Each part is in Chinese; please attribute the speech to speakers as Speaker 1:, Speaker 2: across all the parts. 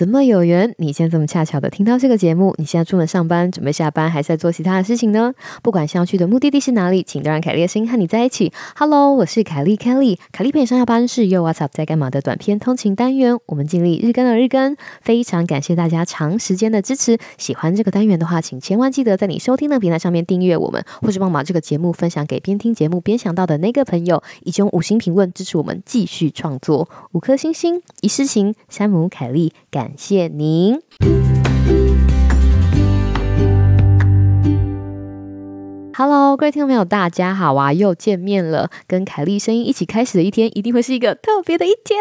Speaker 1: 们怎有缘？你现在这么恰巧的听到这个节目？你现在出门上班，准备下班，还是在做其他的事情呢？不管想要去的目的地是哪里，请都让凯莉的声音和你在一起。Hello，我是凯莉，Kelly。凯莉陪你上下班是 Yo What's Up 在干嘛的短篇通勤单元。我们尽力日更的日更，非常感谢大家长时间的支持。喜欢这个单元的话，请千万记得在你收听的平台上面订阅我们，或是帮忙把这个节目分享给边听节目边想到的那个朋友，以及用五星评论支持我们继续创作。五颗星星，一世情，山姆凯莉。感谢谢您，Hello，各位听众朋友，大家好啊，又见面了。跟凯莉声音一起开始的一天，一定会是一个特别的一天。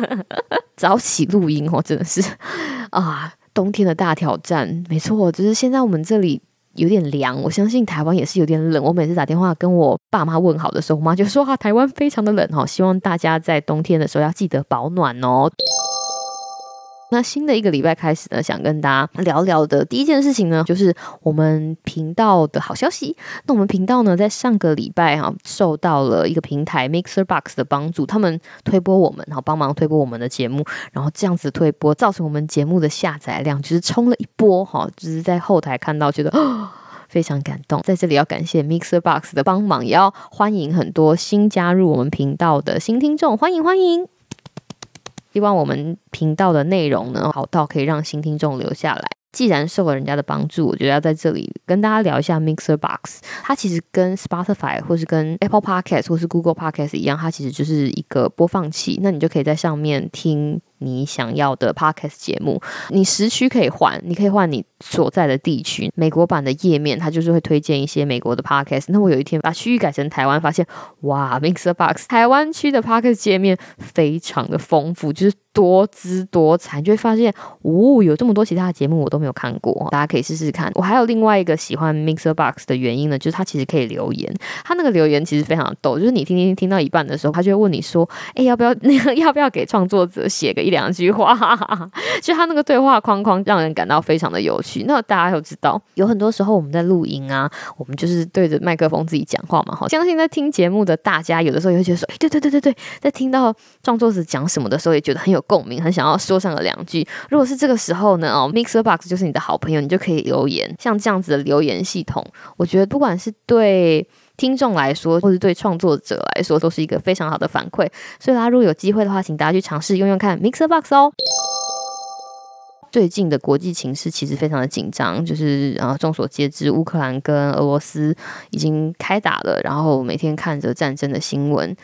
Speaker 1: 早起录音哦，真的是啊，冬天的大挑战。没错，就是现在我们这里有点凉，我相信台湾也是有点冷。我每次打电话跟我爸妈问好的时候，我妈就说啊，台湾非常的冷哦，希望大家在冬天的时候要记得保暖哦。那新的一个礼拜开始呢，想跟大家聊聊的第一件事情呢，就是我们频道的好消息。那我们频道呢，在上个礼拜哈、受到了一个平台 Mixer Box 的帮助，他们推播我们，然后帮忙推播我们的节目，然后这样子推播，造成我们节目的下载量就是冲了一波哈，就是在后台看到，觉得，非常感动。在这里要感谢 Mixer Box 的帮忙，也要欢迎很多新加入我们频道的新听众，欢迎欢迎。希望我们频道的内容呢，好到可以让新听众留下来。既然受了人家的帮助，我觉得要在这里跟大家聊一下 Mixer Box。它其实跟 Spotify 或是跟 Apple Podcast 或是 Google Podcast 一样，它其实就是一个播放器。那你就可以在上面听你想要的 Podcast 节目。你时区可以换，你可以换你所在的地区。美国版的页面它就是会推荐一些美国的 Podcast。那我有一天把区域改成台湾，发现哇，Mixer Box 台湾区的 Podcast 界面非常的丰富，就是。多姿多彩，你就会发现，哦，有这么多其他的节目我都没有看过，大家可以试试看。我还有另外一个喜欢 Mixer Box 的原因呢，就是它其实可以留言，它那个留言其实非常逗，就是你听听听到一半的时候，他就会问你说，哎，要不要那个 要不要给创作者写个一两句话？就他那个对话框框让人感到非常的有趣。那大家都知道，有很多时候我们在录音啊，我们就是对着麦克风自己讲话嘛。好，相信在听节目的大家，有的时候也会觉得说，哎，对对对对对，在听到创作者讲什么的时候，也觉得很有。共鸣，很想要说上个两句。如果是这个时候呢，哦，Mixer Box 就是你的好朋友，你就可以留言。像这样子的留言系统，我觉得不管是对听众来说，或是对创作者来说，都是一个非常好的反馈。所以大家如果有机会的话，请大家去尝试用用看 Mixer Box 哦。最近的国际情势其实非常的紧张，就是啊，众所皆知，乌克兰跟俄罗斯已经开打了，然后每天看着战争的新闻。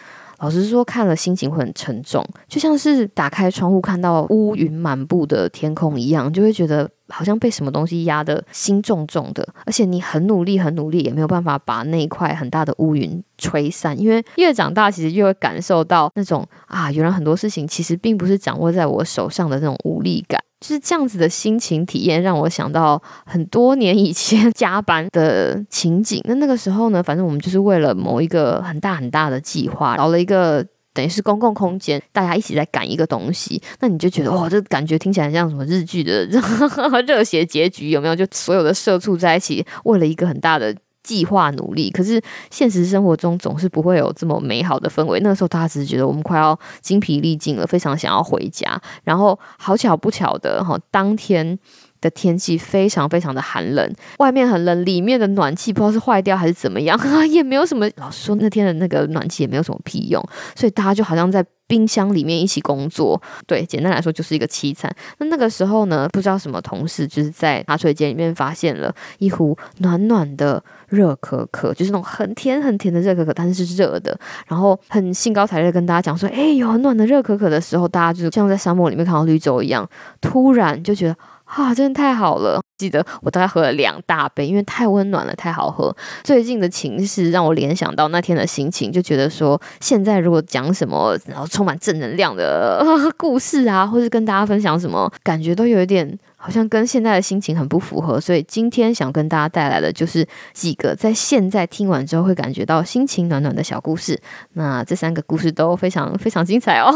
Speaker 1: 老实说，看了心情会很沉重，就像是打开窗户看到乌云满布的天空一样，就会觉得好像被什么东西压得心重重的。而且你很努力，很努力，也没有办法把那一块很大的乌云吹散。因为越长大，其实越会感受到那种啊，原来很多事情其实并不是掌握在我手上的那种无力感。是这样子的心情体验，让我想到很多年以前 加班的情景。那那个时候呢，反正我们就是为了某一个很大很大的计划，找了一个等于是公共空间，大家一起在赶一个东西。那你就觉得哇，这感觉听起来像什么日剧的 热血结局，有没有？就所有的社畜在一起，为了一个很大的。计划努力，可是现实生活中总是不会有这么美好的氛围。那个时候，大家只是觉得我们快要精疲力尽了，非常想要回家。然后好巧不巧的哈，当天的天气非常非常的寒冷，外面很冷，里面的暖气不知道是坏掉还是怎么样，也没有什么。老实说，那天的那个暖气也没有什么屁用，所以大家就好像在冰箱里面一起工作。对，简单来说就是一个凄惨。那那个时候呢，不知道什么同事就是在茶水间里面发现了一壶暖暖的热可可，就是那种很甜很甜的热可可，但是是热的。然后很兴高采烈跟大家讲说：“哎，有很暖的热可可的时候，大家就像在沙漠里面看到绿洲一样，突然就觉得。”啊，真的太好了！记得我大概喝了两大杯，因为太温暖了，太好喝。最近的情势让我联想到那天的心情，就觉得说，现在如果讲什么，然后充满正能量的 故事啊，或是跟大家分享什么，感觉都有一点。好像跟现在的心情很不符合，所以今天想跟大家带来的就是几个在现在听完之后会感觉到心情暖暖的小故事。那这三个故事都非常非常精彩哦！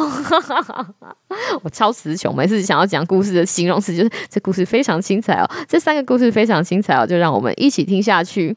Speaker 1: 我超词穷，每次想要讲故事的形容词就是这故事非常精彩哦。这三个故事非常精彩哦，就让我们一起听下去。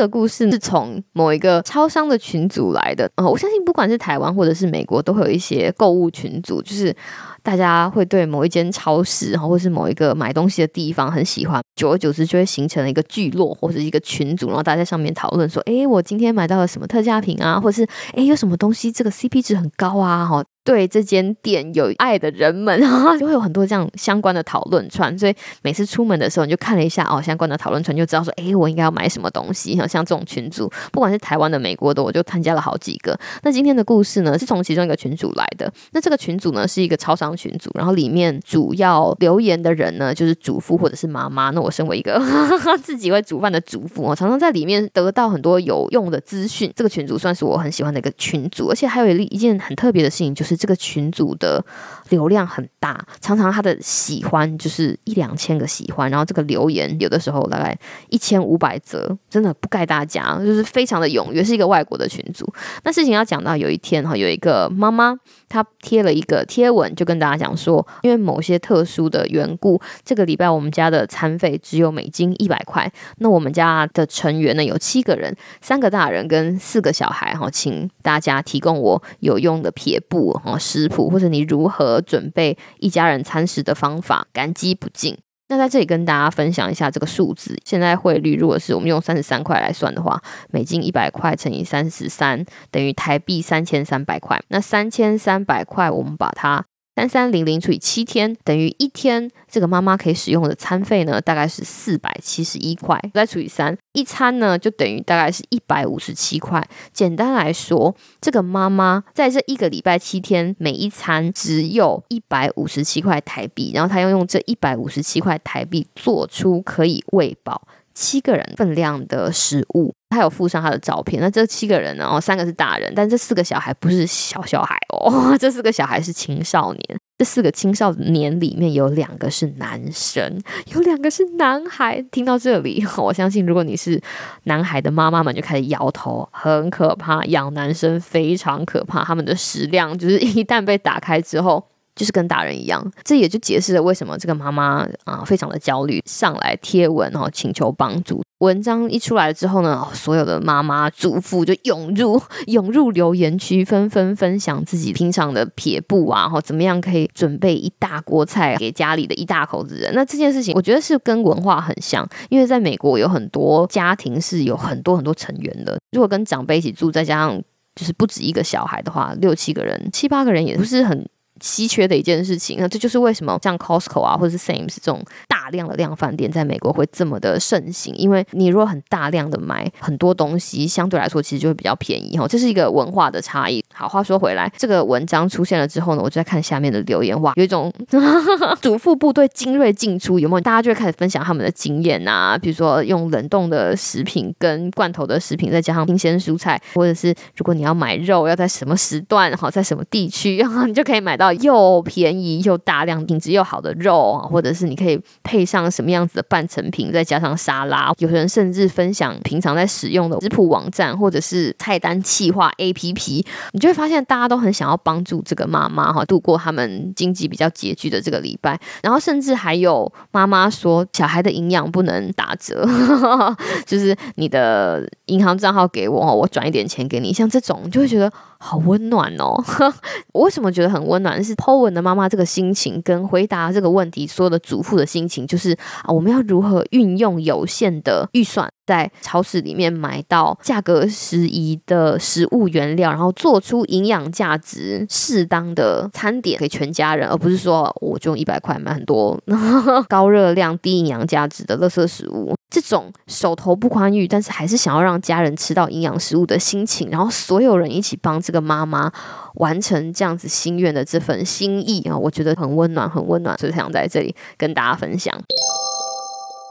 Speaker 1: 个故事是从某一个超商的群组来的。呃，我相信不管是台湾或者是美国，都会有一些购物群组，就是。大家会对某一间超市，然后或是某一个买东西的地方很喜欢，久而久之就会形成了一个聚落或者一个群组，然后大家在上面讨论说：“诶，我今天买到了什么特价品啊？或是诶，有什么东西这个 CP 值很高啊？”哈。对这间店有爱的人们，然后就会有很多这样相关的讨论串。所以每次出门的时候，你就看了一下哦，相关的讨论串，就知道说，哎，我应该要买什么东西。像这种群组，不管是台湾的、美国的，我就参加了好几个。那今天的故事呢，是从其中一个群组来的。那这个群组呢，是一个超商群组，然后里面主要留言的人呢，就是主妇或者是妈妈。那我身为一个 自己会煮饭的主妇，我常常在里面得到很多有用的资讯。这个群组算是我很喜欢的一个群组，而且还有一一件很特别的事情，就是这个群组的流量很大，常常他的喜欢就是一两千个喜欢，然后这个留言有的时候大概一千五百则，真的不盖大家，就是非常的踊跃，是一个外国的群组。那事情要讲到有一天哈，有一个妈妈她贴了一个贴文，就跟大家讲说，因为某些特殊的缘故，这个礼拜我们家的餐费只有美金一百块。那我们家的成员呢有七个人，三个大人跟四个小孩哈，请大家提供我有用的撇步哦食谱，或者你如何准备一家人餐食的方法，感激不尽。那在这里跟大家分享一下这个数字，现在汇率如果是我们用三十三块来算的话，美金一百块乘以三十三等于台币三千三百块。那三千三百块，我们把它。三三零零除以七天等于一天，这个妈妈可以使用的餐费呢，大概是四百七十一块。再除以三，一餐呢就等于大概是一百五十七块。简单来说，这个妈妈在这一个礼拜七天，每一餐只有一百五十七块台币，然后她要用这一百五十七块台币做出可以喂饱七个人分量的食物。他有附上他的照片。那这七个人呢？哦，三个是大人，但这四个小孩不是小小孩哦，这四个小孩是青少年。这四个青少年里面有两个是男生，有两个是男孩。听到这里，我相信如果你是男孩的妈妈们就开始摇头，很可怕。养男生非常可怕，他们的食量就是一旦被打开之后。就是跟大人一样，这也就解释了为什么这个妈妈啊非常的焦虑，上来贴文然后请求帮助。文章一出来之后呢，所有的妈妈祖父就涌入 涌入留言区，纷纷分享自己平常的撇步啊，然后怎么样可以准备一大锅菜给家里的一大口子人。那这件事情我觉得是跟文化很像，因为在美国有很多家庭是有很多很多成员的，如果跟长辈一起住，再加上就是不止一个小孩的话，六七个人、七八个人也不是很。稀缺的一件事情，那这就是为什么像 Costco 啊，或者是 Sam's 这种大量的量贩店在美国会这么的盛行，因为你如果很大量的买很多东西，相对来说其实就会比较便宜哈，这是一个文化的差异。好，话说回来，这个文章出现了之后呢，我就在看下面的留言，哇，有一种 主妇部队精锐进出，有没有？大家就会开始分享他们的经验啊，比如说用冷冻的食品跟罐头的食品，再加上新鲜蔬菜，或者是如果你要买肉，要在什么时段，好，在什么地区，然 后你就可以买到又便宜又大量、品质又好的肉，或者是你可以配上什么样子的半成品，再加上沙拉。有人甚至分享平常在使用的食谱网站或者是菜单企划 APP，你就会发现大家都很想要帮助这个妈妈哈度过他们经济比较拮据的这个礼拜。然后甚至还有妈妈说，小孩的营养不能打折，就是你的银行账号给我，我转一点钱给你。像这种，就会觉得。好温暖哦！我为什么觉得很温暖？是 Po 文的妈妈这个心情，跟回答这个问题所有的主妇的心情，就是啊，我们要如何运用有限的预算，在超市里面买到价格适宜的食物原料，然后做出营养价值适当的餐点给全家人，而不是说我就用一百块买很多 高热量、低营养价值的垃圾食物。这种手头不宽裕，但是还是想要让家人吃到营养食物的心情，然后所有人一起帮这个妈妈完成这样子心愿的这份心意啊，我觉得很温暖，很温暖，所以想在这里跟大家分享。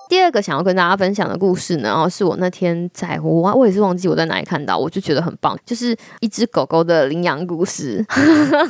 Speaker 1: 第二个想要跟大家分享的故事呢，然后是我那天在我我也是忘记我在哪里看到，我就觉得很棒，就是一只狗狗的领养故事。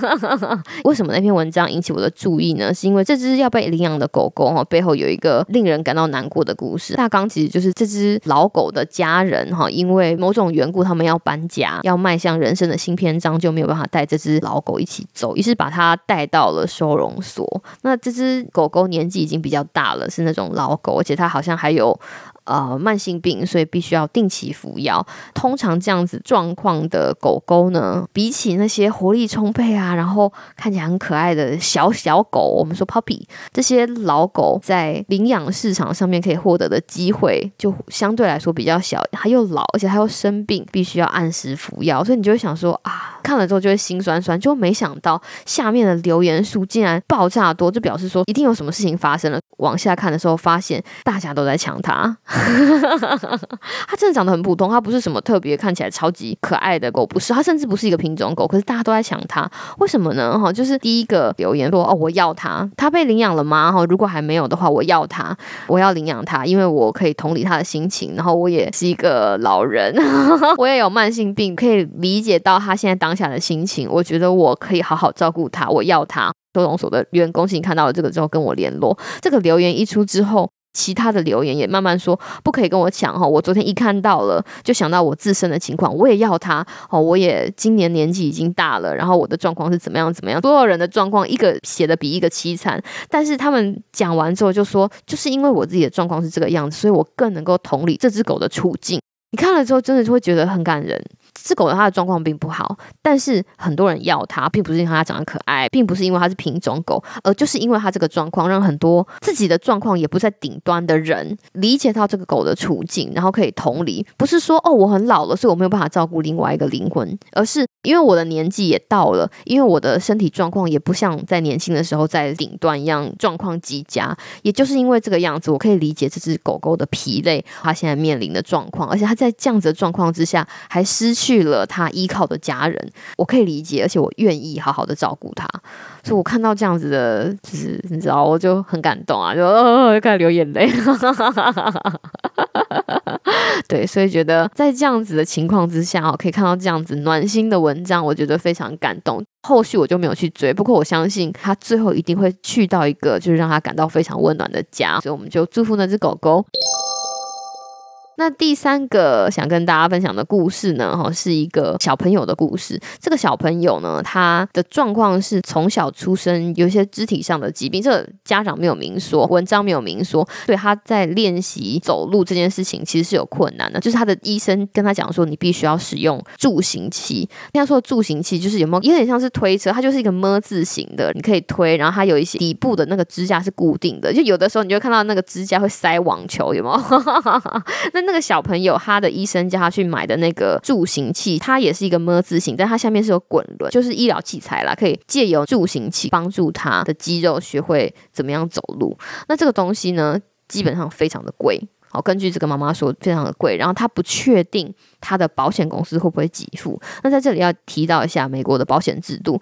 Speaker 1: 为什么那篇文章引起我的注意呢？是因为这只要被领养的狗狗哈背后有一个令人感到难过的故事。大纲其实就是这只老狗的家人哈，因为某种缘故，他们要搬家，要迈向人生的新篇章，就没有办法带这只老狗一起走，于是把它带到了收容所。那这只狗狗年纪已经比较大了，是那种老狗，而且它。好像还有。呃，慢性病，所以必须要定期服药。通常这样子状况的狗狗呢，比起那些活力充沛啊，然后看起来很可爱的小小狗，我们说 puppy，这些老狗在领养市场上面可以获得的机会，就相对来说比较小。它又老，而且它又生病，必须要按时服药，所以你就会想说啊，看了之后就会心酸酸。就没想到下面的留言数竟然爆炸多，就表示说一定有什么事情发生了。往下看的时候，发现大家都在抢它。它真的长得很普通，它不是什么特别看起来超级可爱的狗，不是，它甚至不是一个品种狗，可是大家都在抢它，为什么呢？哈，就是第一个留言说哦，我要它，它被领养了吗？哈，如果还没有的话，我要它，我要领养它，因为我可以同理它的心情，然后我也是一个老人，我也有慢性病，可以理解到它现在当下的心情，我觉得我可以好好照顾它，我要它。收容所的员工，请看到了这个之后跟我联络，这个留言一出之后。其他的留言也慢慢说不可以跟我抢哈，我昨天一看到了就想到我自身的情况，我也要他哦，我也今年年纪已经大了，然后我的状况是怎么样怎么样，所有人的状况一个写的比一个凄惨，但是他们讲完之后就说，就是因为我自己的状况是这个样子，所以我更能够同理这只狗的处境。你看了之后，真的就会觉得很感人。这狗的它的状况并不好，但是很多人要它，并不是因为它长得可爱，并不是因为它是品种狗，而就是因为它这个状况，让很多自己的状况也不在顶端的人理解到这个狗的处境，然后可以同理。不是说哦，我很老了，所以我没有办法照顾另外一个灵魂，而是因为我的年纪也到了，因为我的身体状况也不像在年轻的时候在顶端一样状况极佳，也就是因为这个样子，我可以理解这只狗狗的疲累，它现在面临的状况，而且它在这样子的状况之下还失去。去了他依靠的家人，我可以理解，而且我愿意好好的照顾他，所以我看到这样子的，就是你知道，我就很感动啊，就哦，就开始流眼泪。对，所以觉得在这样子的情况之下，哦，可以看到这样子暖心的文章，我觉得非常感动。后续我就没有去追，不过我相信他最后一定会去到一个就是让他感到非常温暖的家，所以我们就祝福那只狗狗。那第三个想跟大家分享的故事呢，哈，是一个小朋友的故事。这个小朋友呢，他的状况是从小出生有一些肢体上的疾病，这个家长没有明说，文章没有明说，对他在练习走路这件事情其实是有困难的。就是他的医生跟他讲说，你必须要使用助行器。他说助行器就是有没有有点像是推车，它就是一个么字形的，你可以推，然后它有一些底部的那个支架是固定的，就有的时候你就看到那个支架会塞网球，有没有？那。那个小朋友，他的医生叫他去买的那个助行器，它也是一个么字形，但它下面是有滚轮，就是医疗器材啦，可以借由助行器帮助他的肌肉学会怎么样走路。那这个东西呢，基本上非常的贵。好，根据这个妈妈说，非常的贵。然后他不确定他的保险公司会不会给付。那在这里要提到一下美国的保险制度。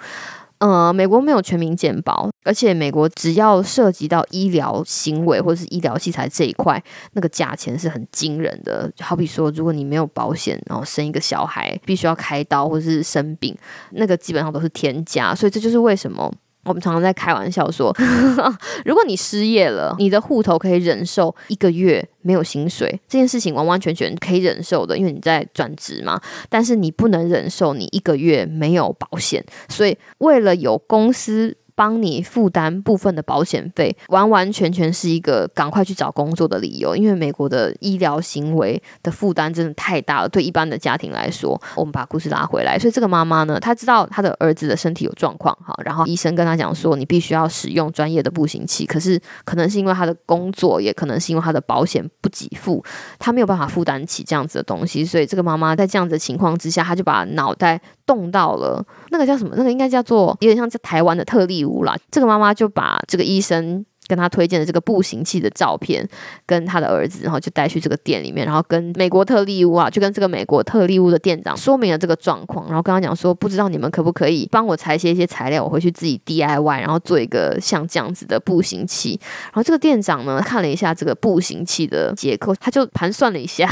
Speaker 1: 呃，美国没有全民健保，而且美国只要涉及到医疗行为或者是医疗器材这一块，那个价钱是很惊人的。好比说，如果你没有保险，然后生一个小孩必须要开刀或者是生病，那个基本上都是天价。所以这就是为什么。我们常常在开玩笑说，如果你失业了，你的户头可以忍受一个月没有薪水，这件事情完完全全可以忍受的，因为你在转职嘛。但是你不能忍受你一个月没有保险，所以为了有公司。帮你负担部分的保险费，完完全全是一个赶快去找工作的理由。因为美国的医疗行为的负担真的太大了，对一般的家庭来说，我们把故事拉回来。所以这个妈妈呢，她知道她的儿子的身体有状况，哈，然后医生跟她讲说，你必须要使用专业的步行器。可是可能是因为她的工作，也可能是因为她的保险不给付，她没有办法负担起这样子的东西。所以这个妈妈在这样子的情况之下，她就把脑袋动到了那个叫什么？那个应该叫做有点像在台湾的特例屋啦。这个妈妈就把这个医生跟他推荐的这个步行器的照片，跟他的儿子，然后就带去这个店里面，然后跟美国特例屋啊，就跟这个美国特例屋的店长说明了这个状况，然后跟他讲说，不知道你们可不可以帮我裁切一些材料，我回去自己 DIY，然后做一个像这样子的步行器。然后这个店长呢，看了一下这个步行器的结构，他就盘算了一下，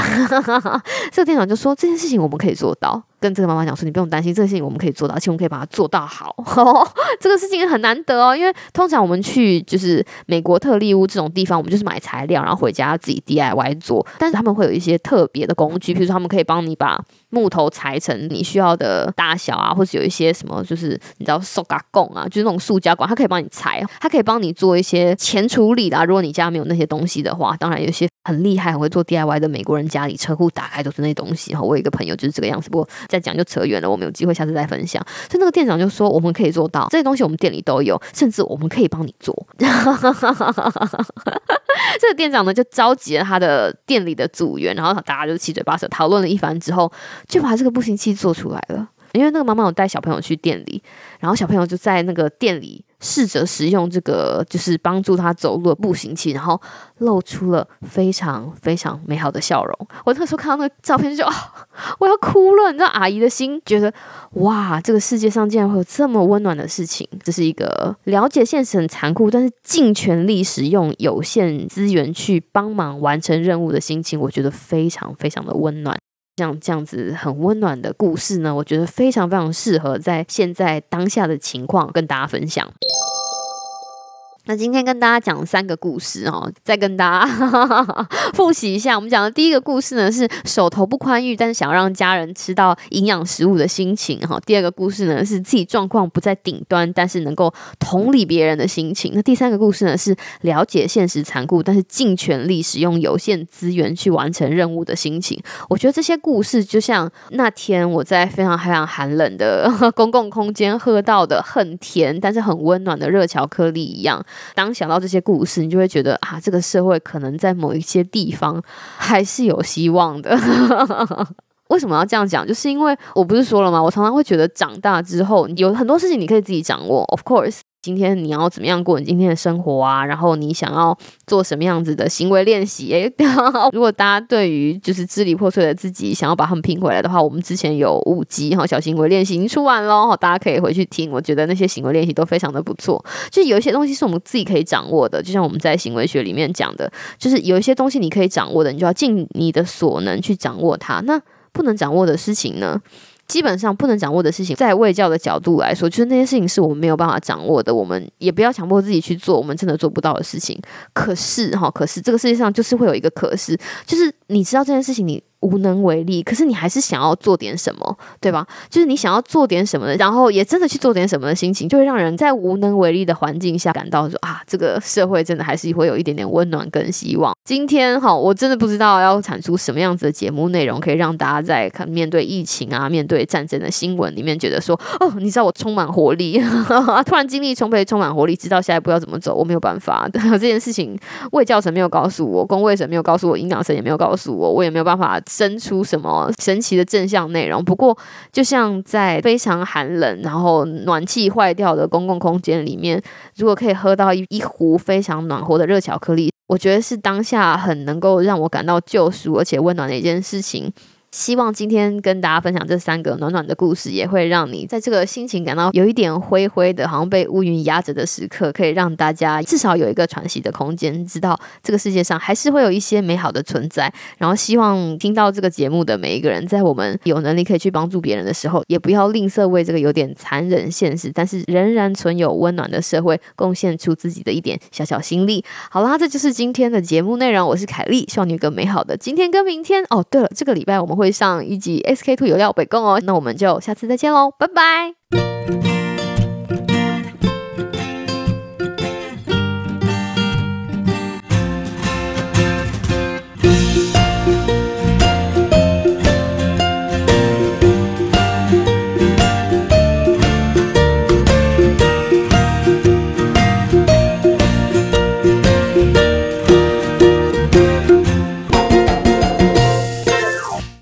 Speaker 1: 这个店长就说，这件事情我们可以做到。跟这个妈妈讲说，你不用担心，这个事情我们可以做到，而且我们可以把它做到好。这个事情很难得哦，因为通常我们去就是美国特力屋这种地方，我们就是买材料，然后回家自己 DIY 做。但是他们会有一些特别的工具，比如说他们可以帮你把木头裁成你需要的大小啊，或者有一些什么，就是你知道塑胶贡啊，就是那种塑胶管，它可以帮你裁，它可以帮你做一些前处理的啊。如果你家没有那些东西的话，当然有些很厉害、很会做 DIY 的美国人家里车库打开都是那些东西哈。我有一个朋友就是这个样子，不过再讲就扯远了，我们有机会下次再分享。所以那个店长就说，我们可以做到这些东西，我们店里都有，甚至我们可以帮你做。这个店长呢就召集了他的店里的组员，然后大家就七嘴八舌讨论了一番之后，就把这个步行器做出来了。因为那个妈妈有带小朋友去店里，然后小朋友就在那个店里试着使用这个就是帮助他走路的步行器，然后露出了非常非常美好的笑容。我那时候看到那个照片就哦，我要哭了。你知道，阿姨的心觉得 哇，这个世界上竟然会有这么温暖的事情。这是一个了解现实很残酷，但是尽全力使用有限资源去帮忙完成任务的心情，我觉得非常非常的温暖。像这样子很温暖的故事呢，我觉得非常非常适合在现在当下的情况跟大家分享。那今天跟大家讲三个故事哦，再跟大家 复习一下。我们讲的第一个故事呢，是手头不宽裕，但是想要让家人吃到营养食物的心情哈。第二个故事呢，是自己状况不在顶端，但是能够同理别人的心情。那第三个故事呢，是了解现实残酷，但是尽全力使用有限资源去完成任务的心情。我觉得这些故事就像那天我在非常非常寒冷的 公共空间喝到的很甜但是很温暖的热巧克力一样。当想到这些故事，你就会觉得啊，这个社会可能在某一些地方还是有希望的。为什么要这样讲？就是因为我不是说了吗？我常常会觉得长大之后有很多事情你可以自己掌握，of course。今天你要怎么样过你今天的生活啊？然后你想要做什么样子的行为练习？诶，如果大家对于就是支离破碎的自己想要把他们拼回来的话，我们之前有五集哈小行为练习已经出完喽，大家可以回去听。我觉得那些行为练习都非常的不错。就有一些东西是我们自己可以掌握的，就像我们在行为学里面讲的，就是有一些东西你可以掌握的，你就要尽你的所能去掌握它。那不能掌握的事情呢？基本上不能掌握的事情，在卫教的角度来说，就是那些事情是我们没有办法掌握的，我们也不要强迫自己去做我们真的做不到的事情。可是哈，可是这个世界上就是会有一个可是，就是你知道这件事情你。无能为力，可是你还是想要做点什么，对吧？就是你想要做点什么的，然后也真的去做点什么的心情，就会让人在无能为力的环境下感到说啊，这个社会真的还是会有一点点温暖跟希望。今天哈，我真的不知道要产出什么样子的节目内容，可以让大家在看面对疫情啊、面对战争的新闻里面，觉得说哦，你知道我充满活力，突然精力充沛，充满活力，知道下一步要怎么走，我没有办法。这件事情，卫教神没有告诉我，公卫神没有告诉我，营养神也没有告诉我，我也没有办法。生出什么神奇的正向内容？不过，就像在非常寒冷，然后暖气坏掉的公共空间里面，如果可以喝到一一壶非常暖和的热巧克力，我觉得是当下很能够让我感到救赎而且温暖的一件事情。希望今天跟大家分享这三个暖暖的故事，也会让你在这个心情感到有一点灰灰的，好像被乌云压着的时刻，可以让大家至少有一个喘息的空间，知道这个世界上还是会有一些美好的存在。然后希望听到这个节目的每一个人，在我们有能力可以去帮助别人的时候，也不要吝啬为这个有点残忍现实，但是仍然存有温暖的社会，贡献出自己的一点小小心力。好啦，这就是今天的节目内容。我是凯莉，希望你有个美好的今天跟明天。哦，对了，这个礼拜我们会。上一集 SK two 有料北贡哦，那我们就下次再见喽，拜拜。